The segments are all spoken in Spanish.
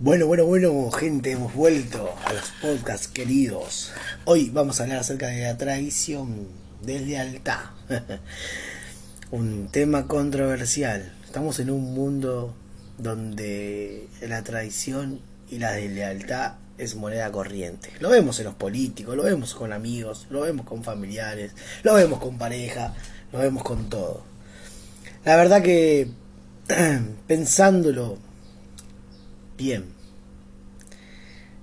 Bueno, bueno, bueno, gente, hemos vuelto a los podcasts queridos. Hoy vamos a hablar acerca de la traición, deslealtad. Un tema controversial. Estamos en un mundo donde la traición y la deslealtad es moneda corriente. Lo vemos en los políticos, lo vemos con amigos, lo vemos con familiares, lo vemos con pareja, lo vemos con todo. La verdad que pensándolo bien.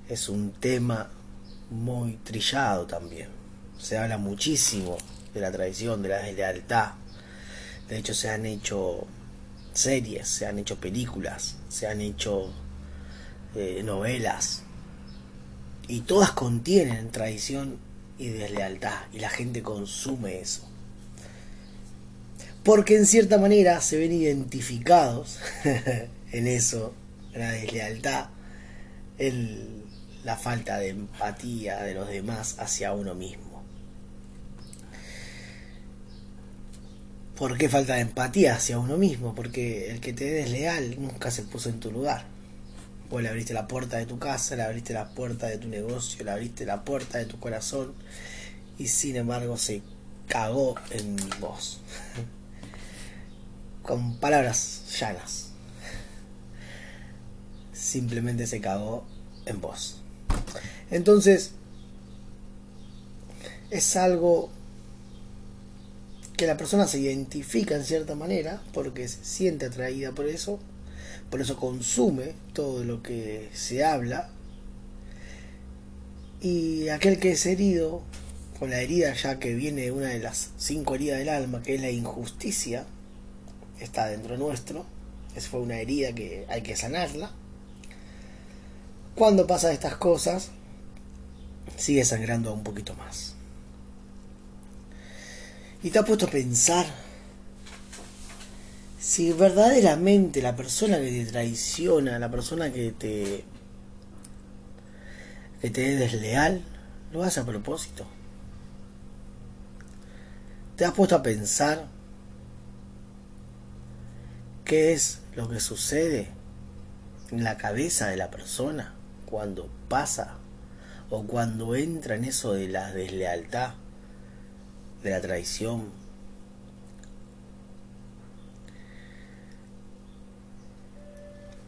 Es un tema muy trillado también. Se habla muchísimo de la traición, de la deslealtad. De hecho, se han hecho series, se han hecho películas, se han hecho eh, novelas. Y todas contienen traición y deslealtad. Y la gente consume eso. Porque en cierta manera se ven identificados en eso la deslealtad, el, la falta de empatía de los demás hacia uno mismo. ¿Por qué falta de empatía hacia uno mismo? Porque el que te es desleal nunca se puso en tu lugar. Vos le abriste la puerta de tu casa, le abriste la puerta de tu negocio, le abriste la puerta de tu corazón y sin embargo se cagó en vos. Con palabras llanas simplemente se cagó en vos. Entonces, es algo que la persona se identifica en cierta manera porque se siente atraída por eso, por eso consume todo lo que se habla. Y aquel que es herido, con la herida ya que viene una de las cinco heridas del alma, que es la injusticia, está dentro nuestro. Esa fue una herida que hay que sanarla cuando pasa estas cosas, sigue sangrando un poquito más. Y te ha puesto a pensar si verdaderamente la persona que te traiciona, la persona que te que te es desleal, lo hace a propósito. Te has puesto a pensar qué es lo que sucede en la cabeza de la persona cuando pasa o cuando entra en eso de la deslealtad, de la traición.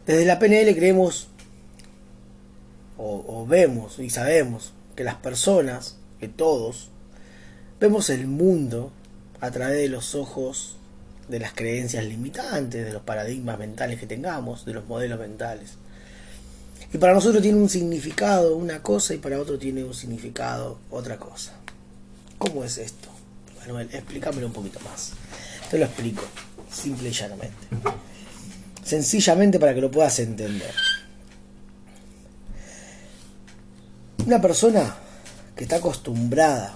Desde la PNL creemos o, o vemos y sabemos que las personas, que todos, vemos el mundo a través de los ojos de las creencias limitantes, de los paradigmas mentales que tengamos, de los modelos mentales. Y para nosotros tiene un significado una cosa y para otro tiene un significado otra cosa. ¿Cómo es esto? Manuel, explícamelo un poquito más. Te lo explico, simple y llanamente. Sencillamente para que lo puedas entender. Una persona que está acostumbrada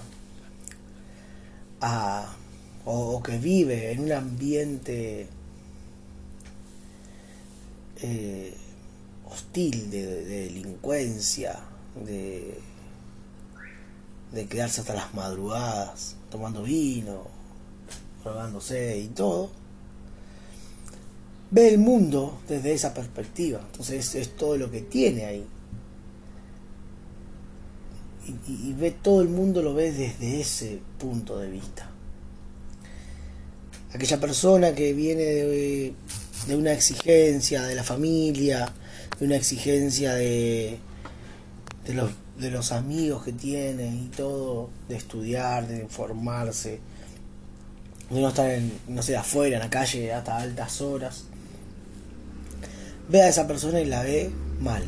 a o, que vive en un ambiente eh, hostil, de, delincuencia, de, de quedarse hasta las madrugadas tomando vino, robándose y todo, ve el mundo desde esa perspectiva. Entonces es, todo lo que tiene ahí. Y, y, ve todo el mundo lo ve desde ese punto de vista. Aquella persona que viene de, de una exigencia de la familia, una exigencia de, de, los, de los amigos que tiene y todo, de estudiar, de informarse, de no estar, en, no sé, afuera, en la calle hasta altas horas. Ve a esa persona y la ve mal.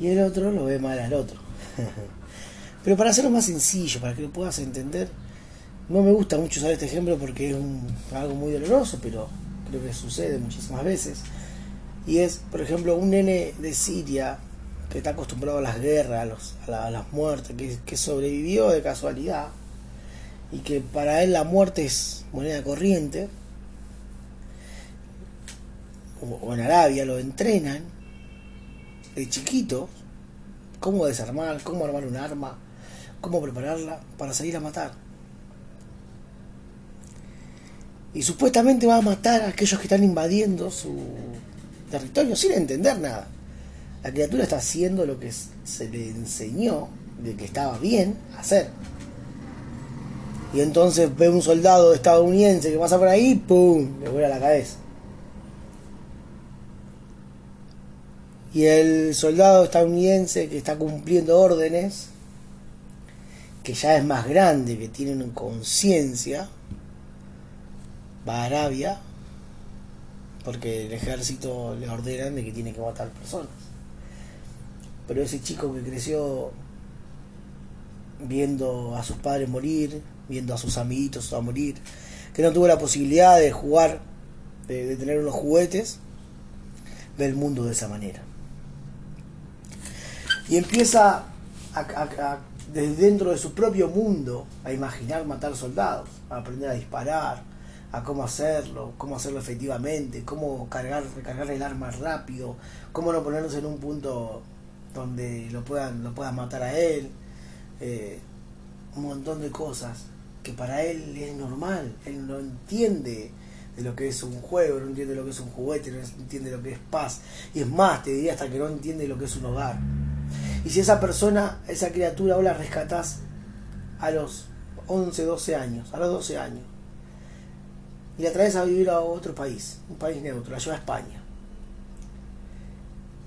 Y el otro lo ve mal al otro. Pero para hacerlo más sencillo, para que lo puedas entender, no me gusta mucho usar este ejemplo porque es un, algo muy doloroso, pero creo que sucede muchísimas veces. Y es, por ejemplo, un nene de Siria que está acostumbrado a las guerras, a, las muertes, que, sobrevivió de casualidad y que para él la muerte es moneda corriente, o, en Arabia lo entrenan de chiquito, cómo desarmar, cómo armar un arma, cómo prepararla para salir a matar. Y supuestamente va a matar a aquellos que están invadiendo su, territorio sin entender nada. La criatura está haciendo lo que se le enseñó de que estaba bien hacer. Y entonces ve un soldado estadounidense que pasa por ahí, ¡pum! Le vuela la cabeza. Y el soldado estadounidense que está cumpliendo órdenes, que ya es más grande, que tiene conciencia, va a Arabia, porque el ejército le ordenan de que tiene que matar personas. Pero ese chico que creció viendo a sus padres morir, viendo a sus amiguitos a morir, que no tuvo la posibilidad de jugar, de, tener unos juguetes, ve el mundo de esa manera. Y empieza desde dentro de su propio mundo a imaginar matar soldados, a aprender a disparar, a cómo hacerlo, cómo hacerlo efectivamente, cómo cargar, recargar el arma rápido, cómo no ponernos en un punto donde lo puedan, lo puedan matar a él, eh, un montón de cosas que para él es normal, él no entiende de lo que es un juego, no entiende lo que es un juguete, no entiende lo que es paz, y es más, te diría hasta que no entiende lo que es un hogar. Y si esa persona, esa criatura, vos la rescatás a los 11, 12 años, a los 12 años, y la traes a vivir a otro país, un país neutro, la lleva a España.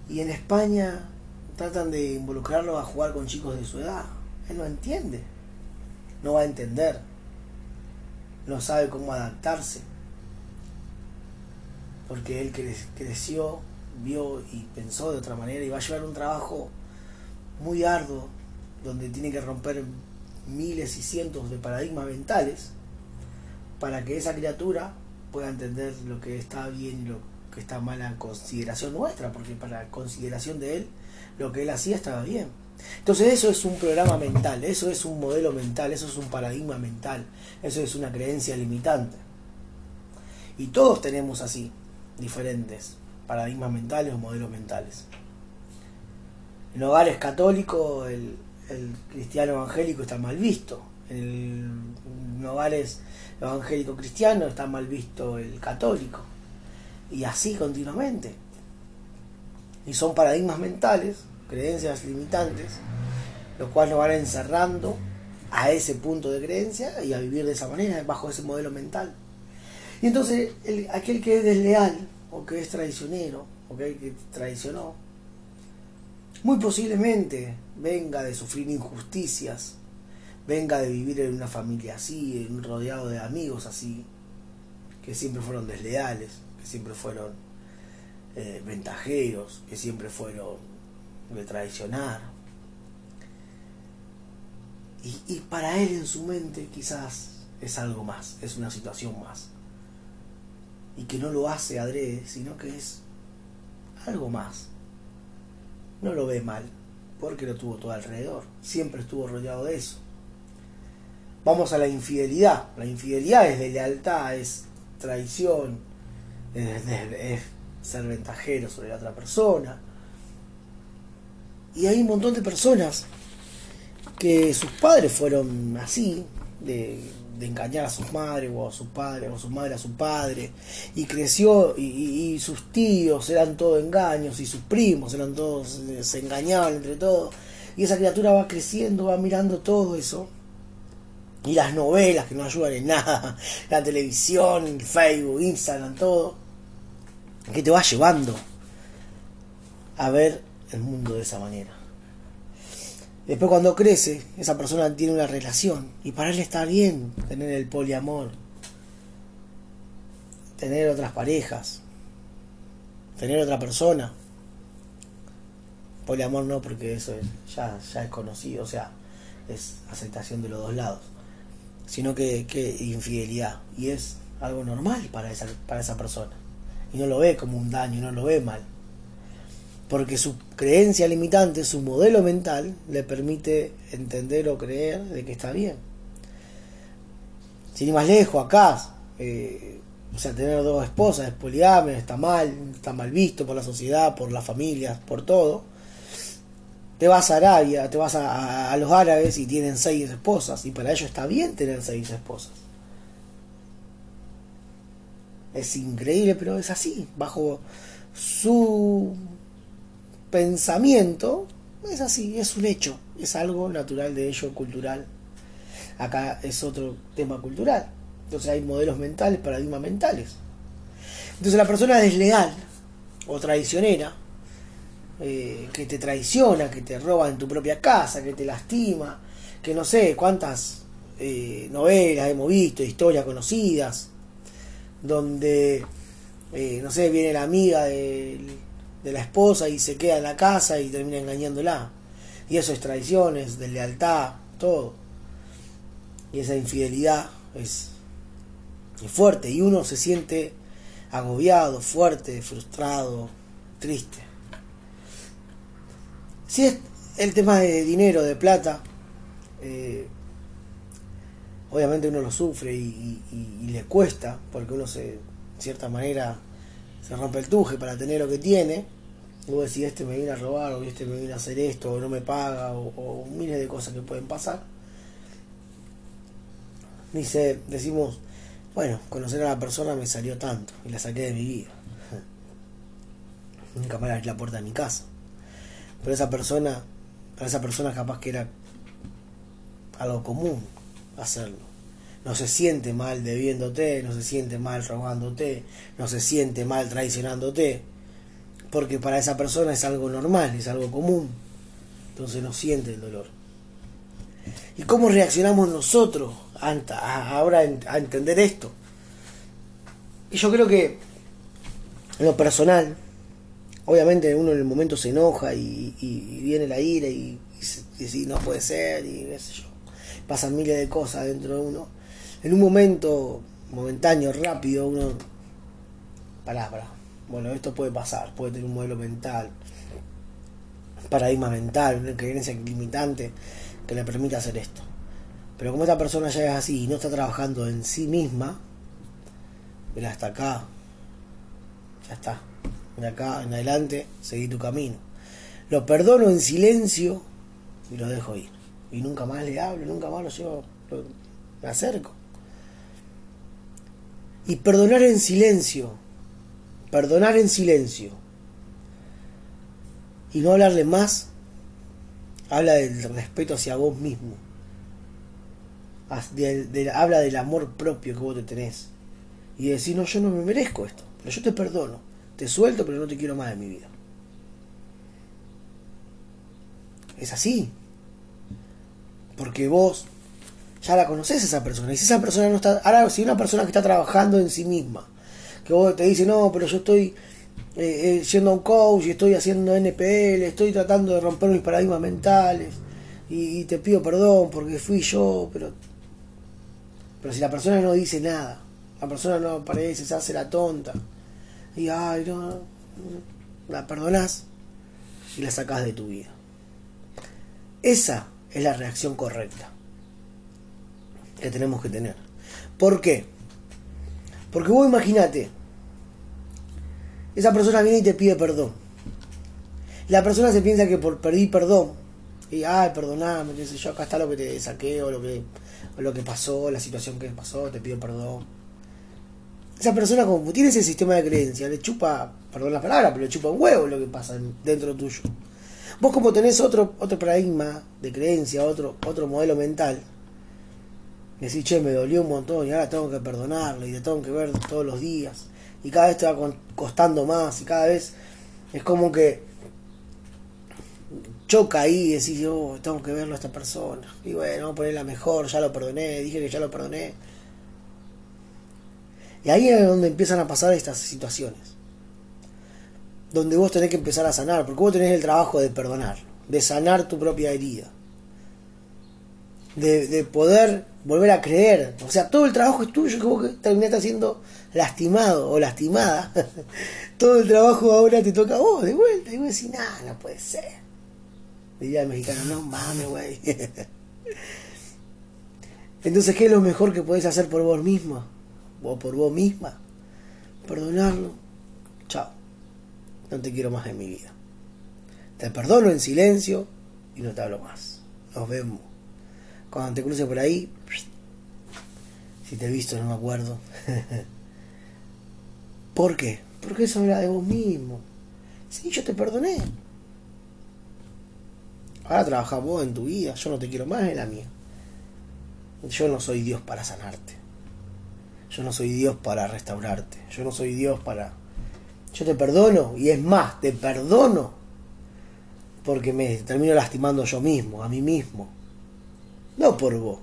Y en España tratan de involucrarlo a jugar con chicos de su edad. Él no entiende, no va a entender, no sabe cómo adaptarse, porque él creció, vio y pensó de otra manera y va a llevar un trabajo muy arduo donde tiene que romper miles y cientos de paradigmas mentales para que esa criatura pueda entender lo que está bien y lo que está mal en consideración nuestra, porque para consideración de él, lo que él hacía estaba bien. Entonces eso es un programa mental, eso es un modelo mental, eso es un paradigma mental, eso es una creencia limitante. Y todos tenemos así, diferentes paradigmas mentales o modelos mentales. En hogares católicos el, el cristiano evangélico está mal visto, en, en hogares evangélico cristiano está mal visto el católico. Y así continuamente. Y son paradigmas mentales creencias limitantes, los cuales nos van encerrando a ese punto de creencia y a vivir de esa manera, bajo ese modelo mental. Y entonces aquel que es desleal, o que es traicionero, o que traicionó, muy posiblemente venga de sufrir injusticias, venga de vivir en una familia así, en rodeado de amigos así, que siempre fueron desleales, que siempre fueron eh, ventajeros, que siempre fueron de traicionar. Y, para él en su mente quizás es algo más, es una situación más. Y que no lo hace adrede, sino que es algo más. No lo ve mal, porque lo tuvo todo alrededor. Siempre estuvo rodeado de eso. Vamos a la infidelidad. La infidelidad es de lealtad, es traición, es ser ventajero sobre la otra persona y hay un montón de personas que sus padres fueron así, de, engañar a sus madres o a sus padres o su madre a su padre, y creció y, sus tíos eran todos engaños y sus primos eran todos, se engañaban entre todos, y esa criatura va creciendo, va mirando todo eso. Y las novelas que no ayudan en nada, la televisión, Facebook, Instagram, todo, que te va llevando a ver el mundo de esa manera. Después cuando crece, esa persona tiene una relación y para él está bien tener el poliamor, tener otras parejas, tener otra persona. Poliamor no, porque eso ya, ya es conocido, o sea, es aceptación de los dos lados, sino que, que infidelidad y es algo normal para esa, para esa persona y no lo ve como un daño, no lo ve mal porque su creencia limitante, su modelo mental, le permite entender o creer de que está bien. Sin ir más lejos, acá, eh, o sea, tener dos esposas es poligamia, está mal, está mal visto por la sociedad, por las familias, por todo. Te vas a Arabia, te vas a, los árabes y tienen seis esposas, y para ellos está bien tener seis esposas. Es increíble, pero es así, bajo su pensamiento es así, es un hecho, es algo natural de ello, cultural. Acá es otro tema cultural. Entonces hay modelos mentales, paradigmas mentales. Entonces la persona desleal o traicionera, eh, que te traiciona, que te roba en tu propia casa, que te lastima, que no sé cuántas eh, novelas hemos visto, historias conocidas, donde, eh, no sé, viene la amiga de, la esposa y se queda en la casa y termina engañándola. Y eso es traición, es deslealtad, todo. Y esa infidelidad es fuerte y uno se siente agobiado, fuerte, frustrado, triste. Si es el tema de dinero, de plata, eh, obviamente uno lo sufre y, le cuesta, porque uno se, de cierta manera, se rompe el tuje para tener lo que tiene. Luego si este me viene a robar, o este me viene a hacer esto, o no me paga, o, miles de cosas que pueden pasar. Dice, decimos, bueno, conocer a la persona me salió tanto y la saqué de mi vida. Nunca me abrí la puerta de mi casa. Pero esa persona, para esa persona capaz que era algo común hacerlo. No se siente mal debiéndote, no se siente mal robándote, no se siente mal traicionándote, porque para esa persona es algo normal, es algo común. Entonces no siente el dolor. ¿Y cómo reaccionamos nosotros ahora a entender esto? Y yo creo que en lo personal, obviamente uno en el momento se enoja y, viene la ira y, y, no puede ser y qué sé yo. Pasan miles de cosas dentro de uno. En un momento momentáneo, rápido, uno... Palabra. Bueno, esto puede pasar, puede tener un modelo mental, paradigma mental, una creencia limitante que le permita hacer esto. Pero como esta persona ya es así y no está trabajando en sí misma, mira hasta acá, ya está. De acá en adelante, seguí tu camino. Lo perdono en silencio y lo dejo ir. Y nunca más le hablo, nunca más lo llevo, me acerco. Y perdonar en silencio, perdonar en silencio. Y no hablarle más habla del respeto hacia vos mismo. habla del amor propio que vos te tenés. Y decir, no, yo no me merezco esto, pero yo te perdono. Te suelto, pero no te quiero más en mi vida. Es así. Porque vos ya la conocés a esa persona. Y si esa persona no está. Ahora, si una persona que está trabajando en sí misma, que vos te dice, no, pero yo estoy eh, eh, siendo un coach y estoy haciendo NPL, estoy tratando de romper mis paradigmas mentales y, te pido perdón porque fui yo, pero pero si la persona no dice nada, la persona no aparece, se hace la tonta y ay no, la perdonás y la sacás de tu vida. Esa es la reacción correcta que tenemos que tener. ¿Por qué? Porque vos imagínate, esa persona viene y te pide perdón. La persona se piensa que por pedir perdón, y ay, perdoname, qué sé yo, acá está lo que te saqué, o lo que, lo que pasó, la situación que pasó, te pido perdón. Esa persona como tiene ese sistema de creencia, le chupa, perdón la palabra, pero le chupa un huevo lo que pasa dentro tuyo. Vos como tenés otro, otro paradigma de creencia, otro, otro modelo mental, decís, che, me dolió un montón y ahora tengo que perdonarle y te tengo que ver todos los días y cada vez te va costando más y cada vez es como que choca ahí y decís, oh, tengo que verlo a esta persona. Y bueno, vamos a ponerla mejor, ya lo perdoné, dije que ya lo perdoné. Y ahí es donde empiezan a pasar estas situaciones. Donde vos tenés que empezar a sanar, porque vos tenés el trabajo de perdonar, de sanar tu propia herida. De, de poder volver a creer. O sea, todo el trabajo es tuyo que vos terminaste haciendo lastimado o lastimada, todo el trabajo ahora te toca a vos de vuelta. Y vos decís, nada, no puede ser. Diría el mexicano, no mames, güey. Entonces, ¿qué es lo mejor que podés hacer por vos misma? O por vos misma. Perdonarlo. Chao. No te quiero más en mi vida. Te perdono en silencio y no te hablo más. Nos vemos. Cuando te cruce por ahí, si te he visto no me acuerdo. ¿Por qué? Porque eso habla de vos mismo. Sí, yo te perdoné. Ahora trabaja vos en tu vida, yo no te quiero más en la mía. Yo no soy Dios para sanarte. Yo no soy Dios para restaurarte. Yo no soy Dios para... Yo te perdono y es más, te perdono porque me termino lastimando yo mismo, a mí mismo. No por vos.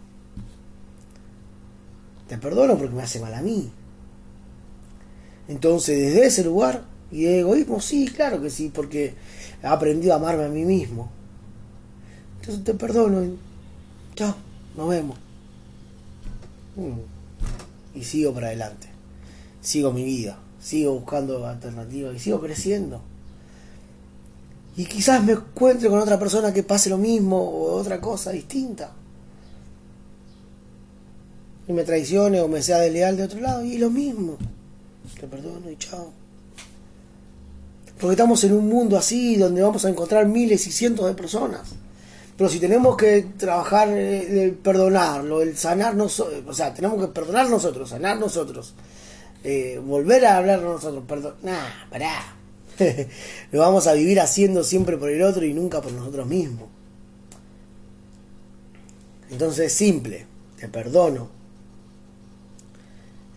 Te perdono porque me hace mal a mí. Entonces, desde ese lugar y de egoísmo, sí, claro que sí, porque he aprendido a amarme a mí mismo. Entonces te perdono. Chao, nos vemos. Mm. Y sigo para adelante. Sigo mi vida. Sigo buscando alternativas y sigo creciendo. Y quizás me encuentre con otra persona que pase lo mismo o otra cosa distinta. Y me traicione o me sea desleal de otro lado. Y lo mismo. Te perdono y chao. Porque estamos en un mundo así donde vamos a encontrar miles y cientos de personas. Pero si tenemos que trabajar el perdonarlo, el sanar nosotros, o sea, tenemos que perdonar nosotros, sanar nosotros, eh, volver a hablar nosotros, perdón, nah, pará. Lo vamos a vivir haciendo siempre por el otro y nunca por nosotros mismos. Entonces, simple, te perdono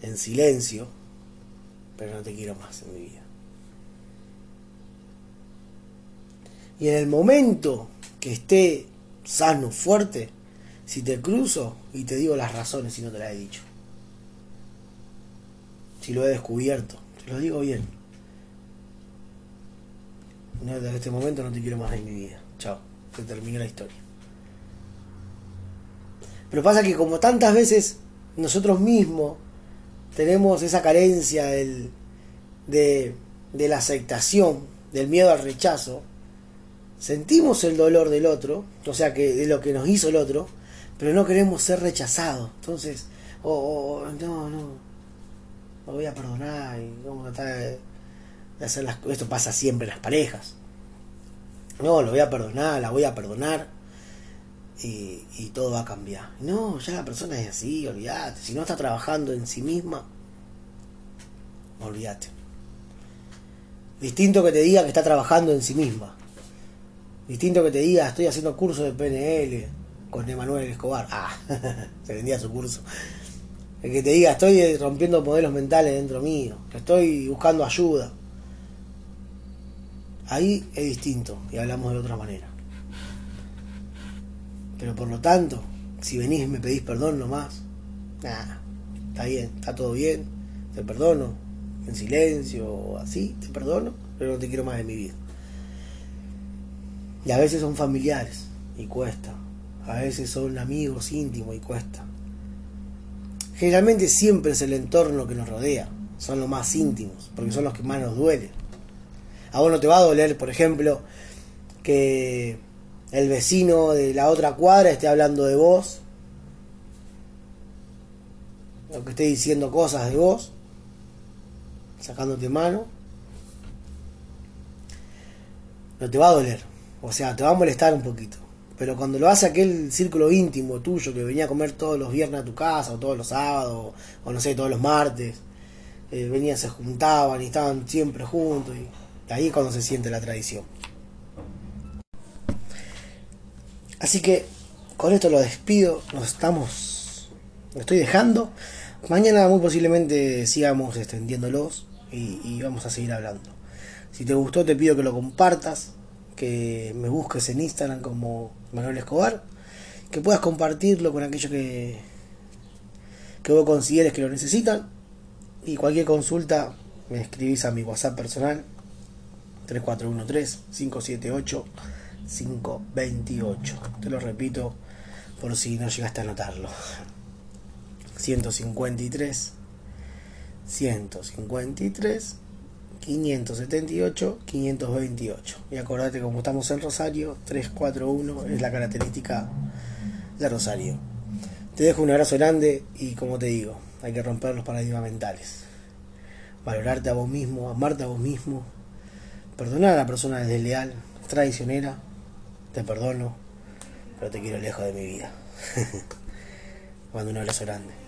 en silencio, pero no te quiero más en mi vida. Y en el momento que esté sano, fuerte, si te cruzo y te digo las razones si no te las he dicho. Si lo he descubierto, te lo digo bien. No, desde este momento no te quiero más en mi vida. Chao, se terminó la historia. Pero pasa que como tantas veces nosotros mismos tenemos esa carencia del, de, de la aceptación, del miedo al rechazo, sentimos el dolor del otro, o sea, que de lo que nos hizo el otro, pero no queremos ser rechazados. Entonces, oh, no, no, lo voy a perdonar y vamos a tratar de, hacer las Esto pasa siempre en las parejas. No, lo voy a perdonar, la voy a perdonar y, y todo va a cambiar. No, ya la persona es así, olvídate. Si no está trabajando en sí misma, olvídate. Distinto que te diga que está trabajando en sí misma Distinto que te diga, estoy haciendo curso de PNL con Emanuel Escobar. Ah, se vendía su curso. El que te diga, estoy rompiendo modelos mentales dentro mío, estoy buscando ayuda. Ahí es distinto y hablamos de otra manera. Pero por lo tanto, si venís y me pedís perdón nomás, nada, está bien, está todo bien, te perdono, en silencio así, te perdono, pero no te quiero más en mi vida. Y a veces son familiares y cuesta. A veces son amigos íntimos y cuesta. Generalmente siempre es el entorno que nos rodea. Son los más íntimos, porque son los que más nos duelen. A vos no te va a doler, por ejemplo, que el vecino de la otra cuadra esté hablando de vos. O que esté diciendo cosas de vos. Sacándote mano. No te va a doler o sea, te va a molestar un poquito. Pero cuando lo hace aquel círculo íntimo tuyo que venía a comer todos los viernes a tu casa, o todos los sábados, o no sé, todos los martes, eh, venían, se juntaban y estaban siempre juntos, y ahí es cuando se siente la tradición. Así que con esto lo despido, nos estamos, lo estoy dejando. Mañana muy posiblemente sigamos extendiéndolos y, y vamos a seguir hablando. Si te gustó te pido que lo compartas, que me busques en Instagram como Manuel Escobar, que puedas compartirlo con aquellos que, que vos consideres que lo necesitan. Y cualquier consulta me escribís a mi WhatsApp personal 3413-578-528. Te lo repito por si no llegaste a notarlo. 153 153 578, 528. Y acordate, como estamos en Rosario, 341 es la característica de Rosario. Te dejo un abrazo grande y como te digo, hay que romper los paradigmas mentales. Valorarte a vos mismo, amarte a vos mismo, perdonar a la persona desleal, traicionera, te perdono, pero te quiero lejos de mi vida. Mando un abrazo grande.